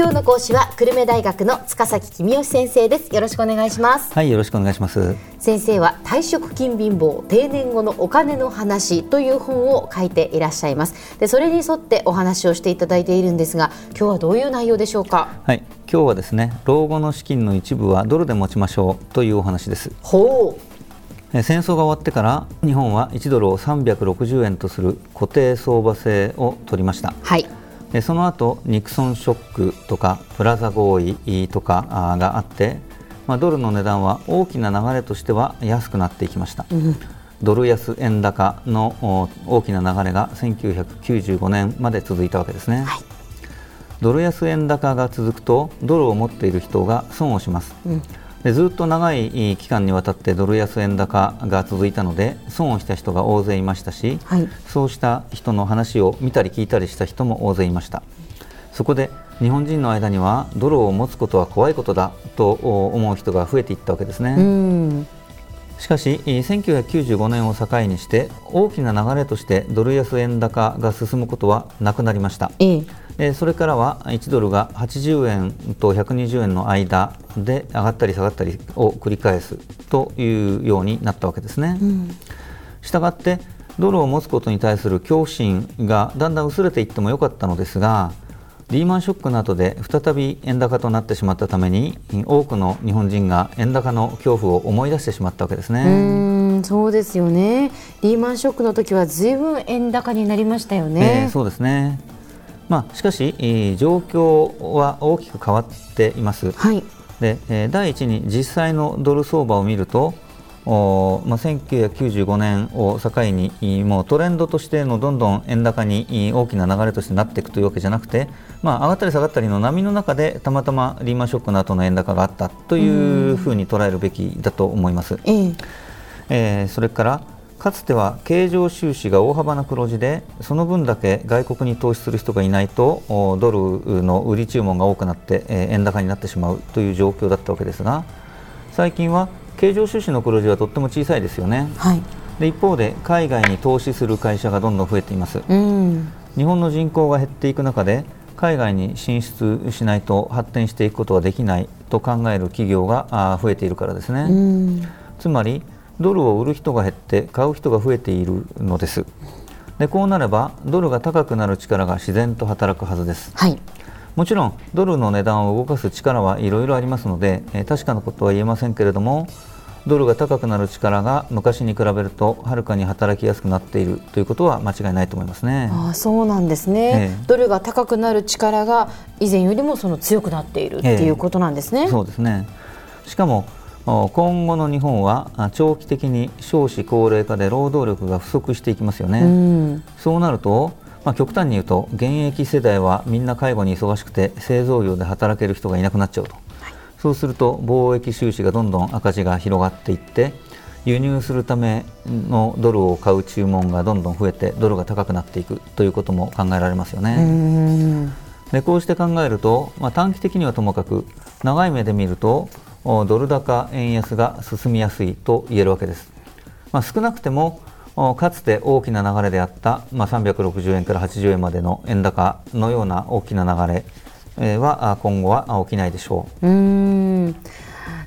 今日の講師は久留米大学の塚崎君吉先生です。よろしくお願いします。はいよろしくお願いします。先生は退職金貧乏定年後のお金の話という本を書いていらっしゃいます。でそれに沿ってお話をしていただいているんですが今日はどういう内容でしょうか？はい今日はですね老後の資金の一部はドルで持ちましょうというお話です。ほう。戦争が終わってから日本は1ドルを360円とする固定相場制を取りました。はいでその後ニクソンショックとかプラザ合意とかがあって、まあ、ドルの値段は大きな流れとしては安くなっていきました、うん、ドル安円高の大きな流れが1995年まで続いたわけですね、はい、ドル安円高が続くとドルを持っている人が損をします、うんでずっと長い期間にわたってドル安円高が続いたので損をした人が大勢いましたし、はい、そうした人の話を見たり聞いたりした人も大勢いました。そこで日本人の間にはドルを持つことは怖いことだと思う人が増えていったわけですね。しかし1995年を境にして大きな流れとしてドル安円高が進むことはなくなりました、えええそれからは1ドルが80円と120円の間で上がったり下がったりを繰り返すというようになったわけですね。したがってドルを持つことに対する恐怖心がだんだん薄れていってもよかったのですがリーマンショックなどで再び円高となってしまったために多くの日本人が円高の恐怖を思い出してしまったわけですね。そうですよねリーマンショックの時はずいぶん円高になりましたよね。えー、そうですねまあ、しかし、えー、状況は大きく変わっています。はい、で、えー、第一に実際のドル相場を見ると、おまあ、1995年を境にもうトレンドとしてのどんどん円高に大きな流れとしてなっていくというわけじゃなくて、まあ、上がったり下がったりの波の中でたまたまリーマンショックの後の円高があったというふうに捉えるべきだと思います。えー、それからかつては経常収支が大幅な黒字でその分だけ外国に投資する人がいないとドルの売り注文が多くなって円高になってしまうという状況だったわけですが最近は経常収支の黒字はとっても小さいですよね、はい、で一方で海外に投資する会社がどんどん増えています、うん、日本の人口が減っていく中で海外に進出しないと発展していくことができないと考える企業が増えているからですね、うん、つまりドルを売る人が減って買う人が増えているのです。でこうなればドルが高くなる力が自然と働くはずです、はい、もちろんドルの値段を動かす力はいろいろありますので、えー、確かなことは言えませんけれどもドルが高くなる力が昔に比べるとはるかに働きやすくなっているということは間違いないと思いますね。あそうなんですね、ええ、ドルが高くなる力が以前よりもその強くなっているっていうことなんですね。え、そうですね。しかも今後の日本は長期的に少子高齢化で労働力が不足していきますよね、うん、そうなると、まあ、極端に言うと現役世代はみんな介護に忙しくて製造業で働ける人がいなくなっちゃうと、はい、そうすると貿易収支がどんどん赤字が広がっていって輸入するためのドルを買う注文がどんどん増えてドルが高くなっていくということも考えられますよね。でこうして考えると、まあ、短期的にはともかく長い目で見るとドル高円安が進みやすいと言えるわけです。まあ、少なくてもかつて大きな流れであった、まあ、360円から80円までの円高のような大きな流れは今後は起きないでしょう。うん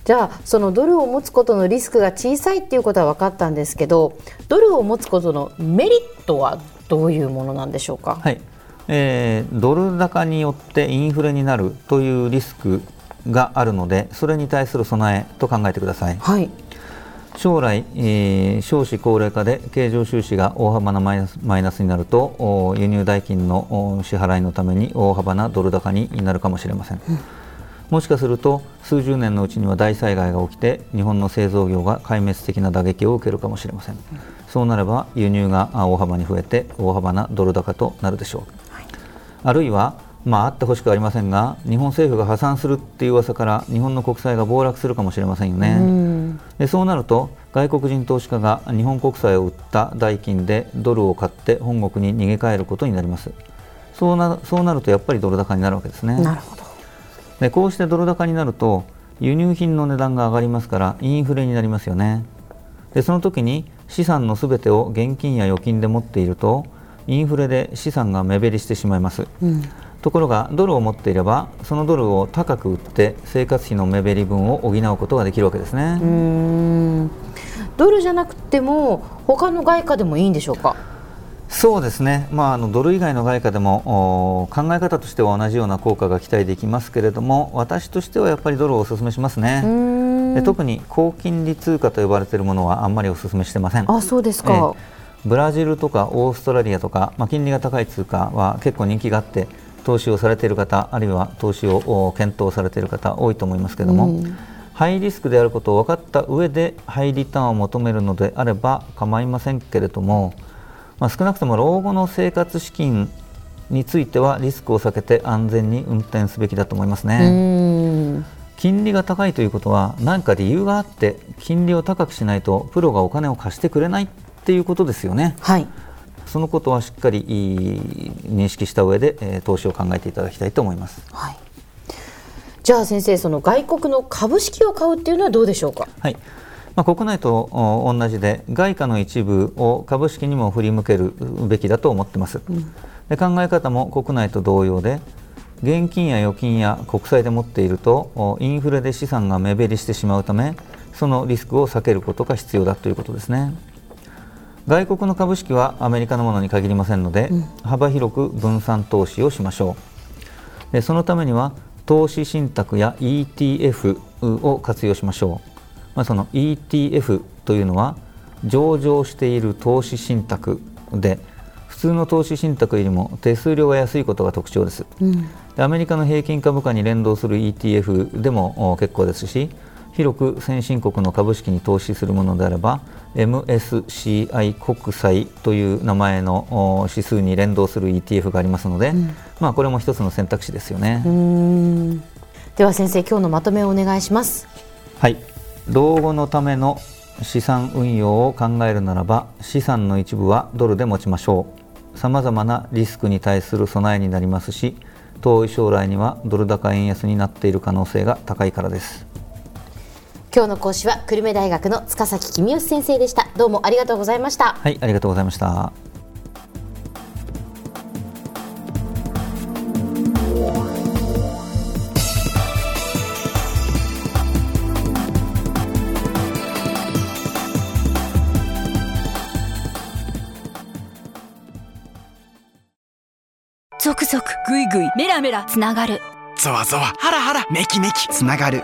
じゃあそのドルを持つことのリスクが小さいっていうことは分かったんですけどドルを持つことのメリットはどういうものなんでしょうか、はいえー、ドル高によってインフレになるというリスクがあるのでそれに対する備えと考えてください、はい、将来、えー、少子高齢化で経常収支が大幅なマイナスになると輸入代金の支払いのために大幅なドル高になるかもしれません、うん、もしかすると数十年のうちには大災害が起きて日本の製造業が壊滅的な打撃を受けるかもしれません、うん、そうなれば輸入が大幅に増えて大幅なドル高となるでしょう、はい、あるいはまあ、あってほしくありませんが日本政府が破産するっていう噂から日本の国債が暴落するかもしれませんよね。でそうなると外国人投資家が日本国債を売った代金でドルを買って本国に逃げ帰ることになります。そうなそうなるとやっぱりドル高になるわけですね。なるほどでこうしてドル高になると輸入品の値段が上がりますからインフレになりますよね。でその時に資産のすべてを現金や預金で持っているとインフレで資産が目減りしてしまいます。うんところがドルを持っていればそのドルを高く売って生活費の目減り分を補うことができるわけですね。ドルじゃなくても他の外貨でもいいんでしょうか？そうですね、まあ、あのドル以外の外貨でも考え方としては同じような効果が期待できますけれども私としてはやっぱりドルをお勧めしますね。で特に高金利通貨と呼ばれているものはあんまりお勧めしてません。あそうですか、ブラジルとかオーストラリアとか、まあ、金利が高い通貨は結構人気があって投資をされている方あるいは投資を検討されている方多いと思いますけれども、ハイリスクであることを分かった上でハイリターンを求めるのであれば構いませんけれどもまあ、少なくとも老後の生活資金についてはリスクを避けて安全に運転すべきだと思いますね。金利が高いということは何か理由があって金利を高くしないとプロがお金を貸してくれないっていうことですよね。はい、そのことはしっかり認識した上で、えー、投資を考えていただきたいと思います。はい、じゃあ先生その外国の株式を買うっていうのはどうでしょうか？はい。まあ、国内と同じで外貨の一部を株式にも振り向けるべきだと思っています、うん、で考え方も国内と同様で現金や預金や国債で持っているとインフレで資産が目減りしてしまうためそのリスクを避けることが必要だということですね外国の株式はアメリカのものに限りませんので、うん、幅広く分散投資をしましょう。でそのためには投資信託や ETF を活用しましょう。まあ、その ETF というのは上場している投資信託で普通の投資信託よりも手数料が安いことが特徴です、うん、でアメリカの平均株価に連動する ETF でも結構ですし広く先進国の株式に投資するものであれば MSCI 国債という名前の指数に連動する ETF がありますので、うん、まあ、これも一つの選択肢ですよね。では先生今日のまとめをお願いします。はい。老後のための資産運用を考えるならば資産の一部はドルで持ちましょう。さまざまなリスクに対する備えになりますし遠い将来にはドル高円安になっている可能性が高いからです今日の講師は久留米大学の塚崎公義先生でした。どうもありがとうございました。はいありがとうございました。ゾクゾクグイグイメラメラつながる。ゾワゾワハラハラメキメキつながる